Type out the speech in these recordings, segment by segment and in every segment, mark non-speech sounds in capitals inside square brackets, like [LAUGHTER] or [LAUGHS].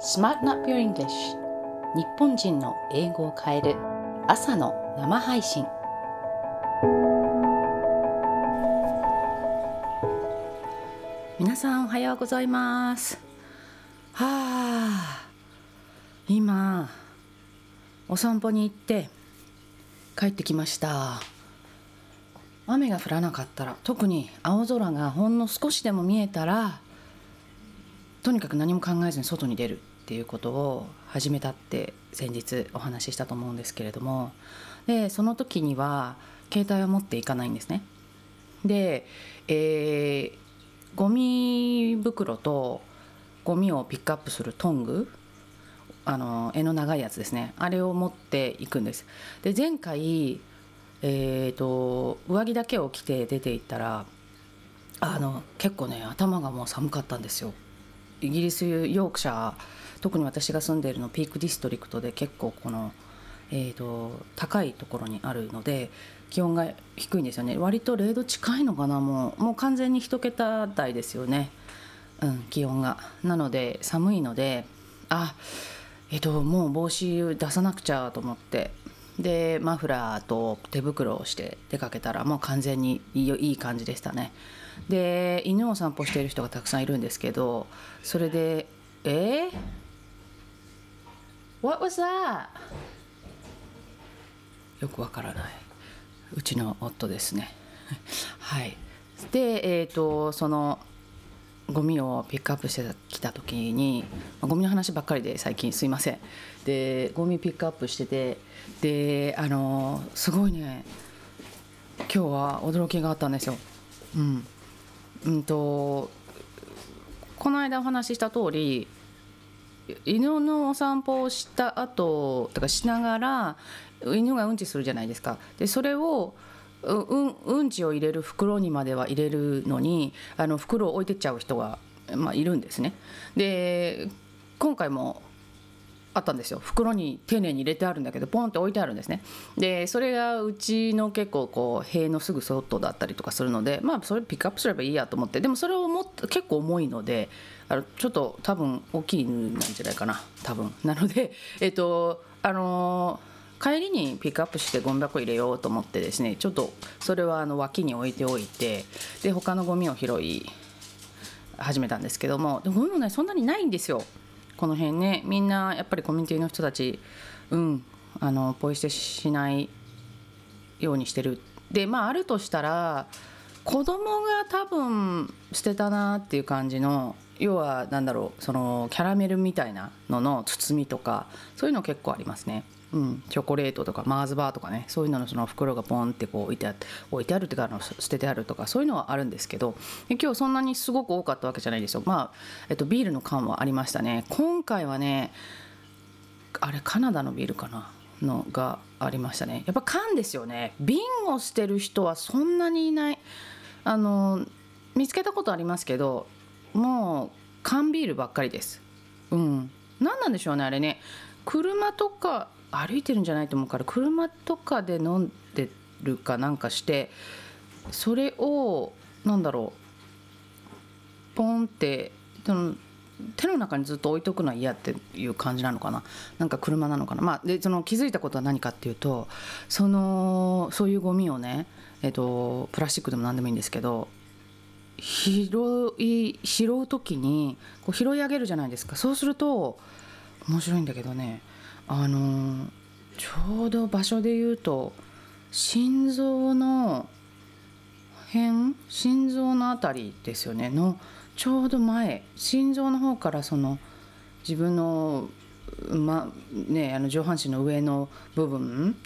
Smart Not Pure English. 日本人の英語を変える。朝の生配信。皆さんおはようございます。はあ今お散歩に行って帰ってきました。雨が降らなかったら特に青空がほんの少しでも見えたらとにかく何も考えずに外に出る。っていうことを始めたって先日お話ししたと思うんですけれどもでその時には携帯を持っていかないんですね。で、えー、ゴミ袋とゴミをピックアップするトングあの柄の長いやつですねあれを持っていくんです。で前回えーと、上着だけを着て出て行ったらあの結構ね頭がもう寒かったんですよ。イギリスヨークシャー特に私が住んでいるのピークディストリクトで結構この、えーと、高いところにあるので気温が低いんですよね。割と0度近いのかなもうもう完全に1桁台ですよね、うん、気温が。なので寒いのであえっ、ー、ともう帽子出さなくちゃと思ってでマフラーと手袋をして出かけたらもう完全にいいいい感じでしたね。で犬を散歩している人がたくさんいるんですけどそれで「えー、What was that?」よくわからない。うちの夫ですね。[LAUGHS] はい。でえっ、ー、とそのゴミをピックアップしてきた時に、ゴミの話ばっかりで最近すいません。でゴミピックアップしててであのすごいね。今日は驚きがあったんですよ。うん、うんとこの間お話しした通り犬のお散歩をした後とかしながら犬がうんちするじゃないですか。でそれをううんちを入れる袋にまでは入れるのにあの袋を置いてっちゃう人が、まあ、いるんですね。で今回もあったんですよ。袋に丁寧に入れてあるんだけどポンって置いてあるんですね。でそれがうちの結構こう塀のすぐ外だったりとかするのでまあそれピックアップすればいいやと思って。でもそれをも結構重いのであのちょっと多分大きい犬なんじゃないかな。多分。なので [LAUGHS] えっとあのー帰りにピックアップしてゴミ箱入れようと思ってですねちょっとそれはあの脇に置いておいてで他のゴミを拾い始めたんですけどもでゴミもねそんなにないんですよ。この辺ねみんなやっぱりコミュニティの人たちうんあのポイ捨てしないようにしてるでまああるとしたら子供が多分捨てたなっていう感じの要は何だろうそのキャラメルみたいなのの包みとかそういうの結構ありますね。うん、チョコレートとかマーズバーとかねそういうののその袋がポンってこう置いてあ置いてあるっていうかあの捨ててあるとかそういうのはあるんですけど今日そんなにすごく多かったわけじゃないですよ。まあ、えっと、ビールの缶はありましたね。今回はねあれカナダのビールかな？のがありましたね。やっぱ缶ですよね。瓶を捨てる人はそんなにいない。あの見つけたことありますけどもう缶ビールばっかりです。うん。何なんでしょうねあれね。車とか歩いてるんじゃないと思うから車とかで飲んでるかなんかしてそれをなんだろうポンってその手の中にずっと置いとくのは嫌っていう感じなのかな。なんか車なのかな。まあでその気づいたことは何かっていうとそのそういうゴミをねえっとプラスチックでも何でもいいんですけど拾い拾う時にこう拾い上げるじゃないですか。そうすると面白いんだけどね。あのちょうど場所で言うと心臓の辺心臓の辺りですよね。のちょうど前心臓の方からその自分の,、まね、あの上半身の上の部分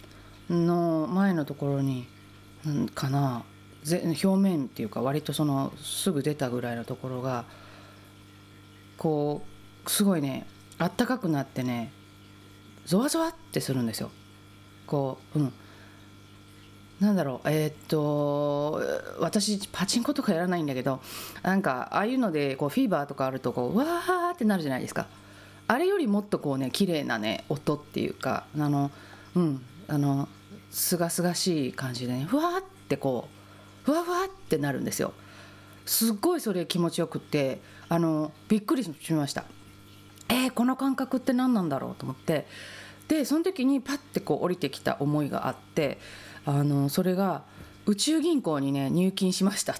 の前のところにかな表面っていうか割とそのすぐ出たぐらいのところがこうすごいねあったかくなってねゾワゾワってするんですよ。こううん。なんだろうえー、っと私パチンコとかやらないんだけどなんかああいうのでこうフィーバーとかあるとこうわーってなるじゃないですか。あれよりもっとこうね綺麗なね音っていうかあのうんあのすがすがしい感じでねふわーってこうふわふわってなるんですよ。すっごいそれ気持ちよくってあのびっくりしました。えー、この感覚って何なんだろうと思って。でその時にパッてこう降りてきた思いがあってあのそれが宇宙銀行にね入金しましたっ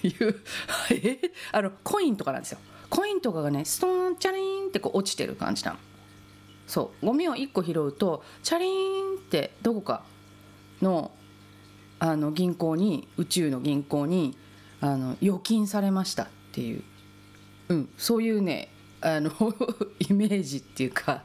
て [LAUGHS] いうえ？あのコインとかなんですよ。コインとかがねストーンチャリーンってこう落ちてる感じなの。そう。ゴミを1個拾うとチャリーンってどこかのあの銀行に宇宙の銀行にあの預金されましたっていう、うん、そういうねあの [LAUGHS] イメージっていうか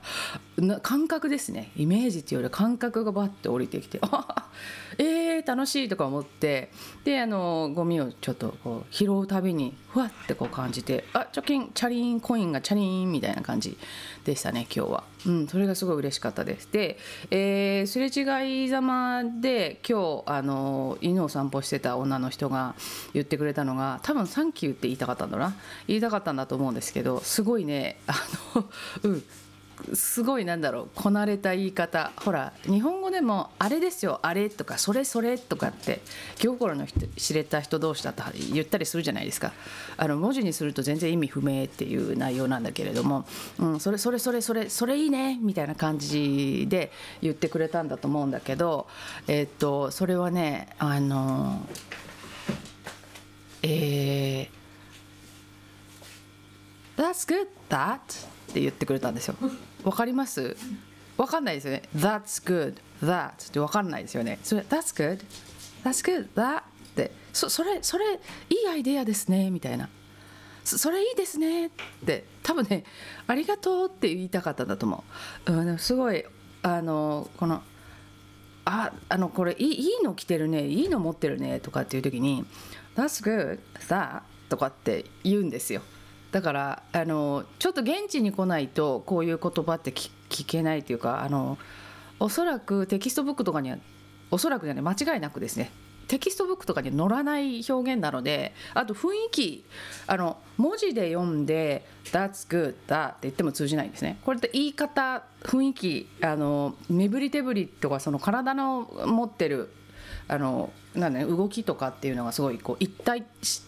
感覚ですね。イメージっていうより感覚がバッて降りてきてあえー、楽しいとか思ってであのゴミをちょっとこう拾うたびにふわってこう感じてあ貯金チャリンコインがチャリンみたいな感じでしたね今日は、うん、それがすごい嬉しかったです。で、えー、すれ違いざまで今日あの犬を散歩してた女の人が言ってくれたのが多分「サンキュー」って言いたかったんだな。言いたかったんだと思うんですけどすごいねあの [LAUGHS] うん。すごいなんだろうこなれた言い方ほら日本語でも「あれですよあれ」とか「それそれ」とかって気心の知れた人同士だと言ったりするじゃないですかあの文字にすると全然意味不明っていう内容なんだけれども「うん、それそれそれそれそれいいね」みたいな感じで言ってくれたんだと思うんだけどえっとそれはねあのえー That's good, that って言ってくれたんですよ。わかります？わかんないですよね。That's good, that ってわかんないですよね。それ、That's good, That's good, that って。そそれ、それ、いいアイデアですね。みたいな。それいいですね。って。多分ねありがとうって言いたかったんだと思う、うん、すごいあのこのああのこれいいいいの着てるね。いいの持ってるね。とかっていう時に「That's good? That」とかって言うんですよ。だからあのちょっと現地に来ないとこういう言葉って聞けないというかあのおそらくテキストブックとかにはおそらくじゃない間違いなくですねテキストブックとかに載らない表現なのであと雰囲気あの文字で読んで「That's good」だって言っても通じないんですね。これって言い方雰囲気あの身振り手振りとかその体の持ってるあのなんね、動きとかっていうのがすごいこう一体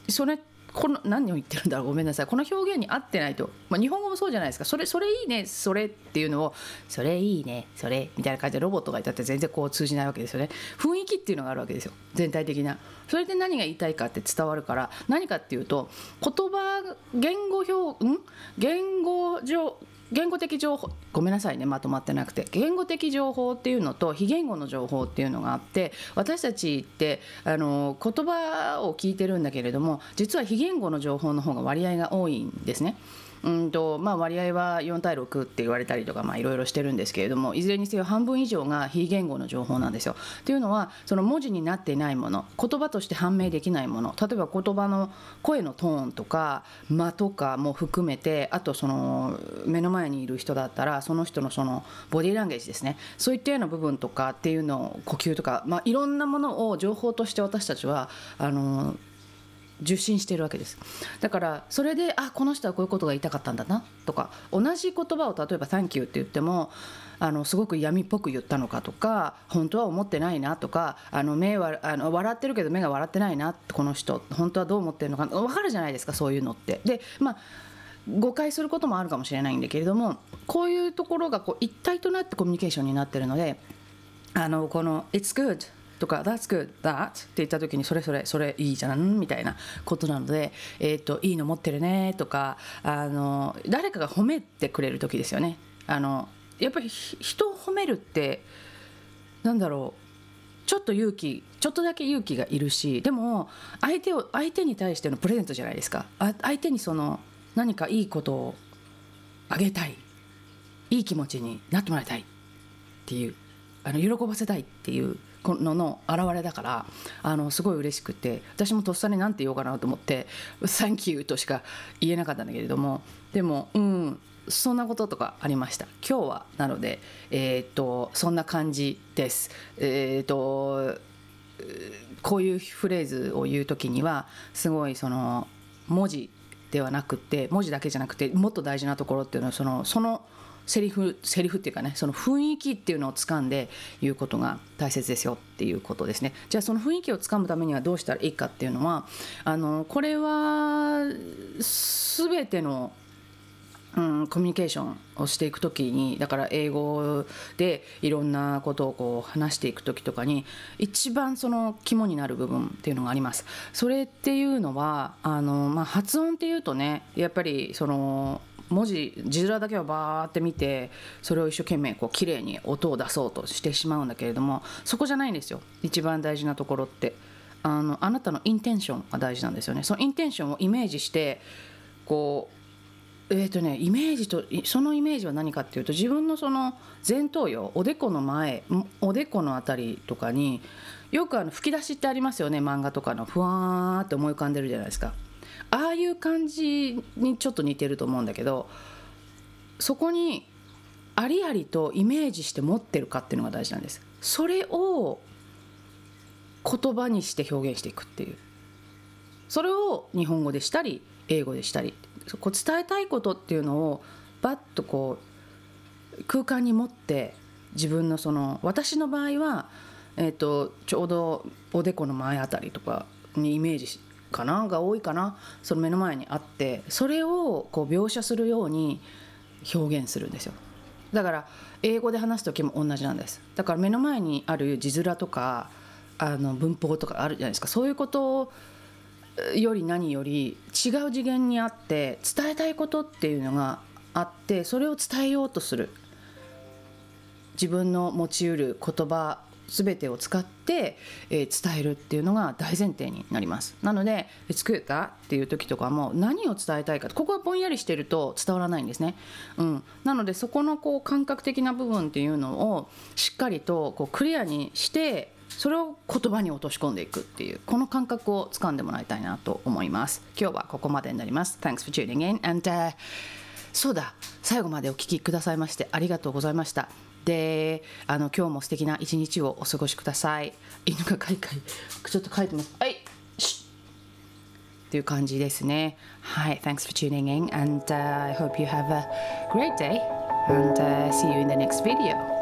それこの何を言ってるんだろう。ごめんなさい。この表現に合ってないと、まあ、日本語もそうじゃないですか。それそれいいね。それっていうのをそれいいね。それ。みたいな感じでロボットがいたって全然こう通じないわけですよね。雰囲気っていうのがあるわけですよ。全体的な。それで何が言いたいかって伝わるから。何かっていうと言葉言語表ん？言語上言語的情報ごめんなさいねまとまってなくて言語的情報っていうのと非言語の情報っていうのがあって私たちってあの言葉を聞いてるんだけれども実は非言語の情報の方が割合が多いんですね。うんとまあ、割合は4対6って言われたりとかいろいろしてるんですけれどもいずれにせよ半分以上が非言語の情報なんですよ。というのはその文字になっていないもの言葉として判明できないもの例えば言葉の声のトーンとか間とかも含めてあとその目の前にいる人だったらその人のそのボディーランゲージですねそういったような部分とかっていうのを呼吸とか、まあ、いろんなものを情報として私たちはあの受信してるわけですだからそれであこの人はこういうことが言いたかったんだなとか同じ言葉を例えば「サンキュー」って言ってもあのすごく闇っぽく言ったのかとか本当は思ってないなとかあの目はあの笑ってるけど目が笑ってないなこの人本当はどう思ってるのか分かるじゃないですかそういうのって。でまあ誤解することもあるかもしれないんだけれどもこういうところがこう一体となってコミュニケーションになってるのであのこの「It's good」とか「That's good that」って言った時にそれそれそれいいじゃんみたいなことなので「えーと、いいの持ってるね」とかあの誰かが褒めてくれる時ですよね。あのやっぱり人を褒めるってなんだろうちょっと勇気ちょっとだけ勇気がいるしでも相手を相手に対してのプレゼントじゃないですか相手にその何かいいことをあげたいいい気持ちになってもらいたいっていうあの喜ばせたいっていうのの表れだからあのすごい嬉しくて私もとっさに何て言おうかなと思って「サンキュー」としか言えなかったんだけれどもでもうんそんなこととかありました。今日はなのでえー、っとそんな感じです。えー、っとこういうフレーズを言う時にはすごいその文字ではなくて文字だけじゃなくてもっと大事なところっていうのはそのそのセリフセリフっていうかねその雰囲気っていうのをつかんで言うことが大切ですよっていうことですねじゃあその雰囲気をつかむためにはどうしたらいいかっていうのはあのこれは全てのうん、コミュニケーションをしていく時にだから英語でいろんなことをこう話していく時とかに一番その肝になる部分っていうのがあります。それっていうのはあの、まあ、発音っていうとねやっぱりその文字字面だけをバーって見てそれを一生懸命こう綺麗に音を出そうとしてしまうんだけれどもそこじゃないんですよ。一番大事なところって。あのあなたのインテンションが大事なんですよね。そのインテンションをイメージしてこうえーとね、イメージとそのイメージは何かっていうと自分のその前頭葉おでこの前おでこの辺りとかによくあの吹き出しってありますよね。漫画とかのふわーって思い浮かんでるじゃないですか。ああいう感じにちょっと似てると思うんだけどそこにありありとイメージして持ってるかっていうのが大事なんです。それを言葉にして表現していくっていう。それを日本語でしたり英語でしたりこう伝えたいことっていうのをバッとこう空間に持って自分のその私の場合は、えーと、ちょうどおでこの前あたりとかにイメージかなが多いかなその目の前にあってそれをこう描写するように表現するんですよ。だから英語で話す時も同じなんです。だから目の前にある字面とかあの文法とかあるじゃないですか。そういうことをより何より違う次元にあって伝えたいことっていうのがあってそれを伝えようとする。自分の持ちうる言葉全てを使って、えー、伝えるっていうのが大前提になります。なので「作った」っていう時とかも何を伝えたいかここはぼんやりしてると伝わらないんですね、うん、なのでそこのこう感覚的な部分っていうのをしっかりとこうクリアにしてそれを言葉に落とし込んでいくっていうこの感覚をつかんでもらいたいなと思います。今日はここまでになります。Thanks for tuning in and、uh, そうだ。最後までお聞きくださいましてありがとうございました。であの今日も素敵な一日をお過ごしください犬がかいかいちょっと書いてますはいっていう感じですねはい Thanks for tuning in and、uh, I hope you have a great day and、uh, see you in the next video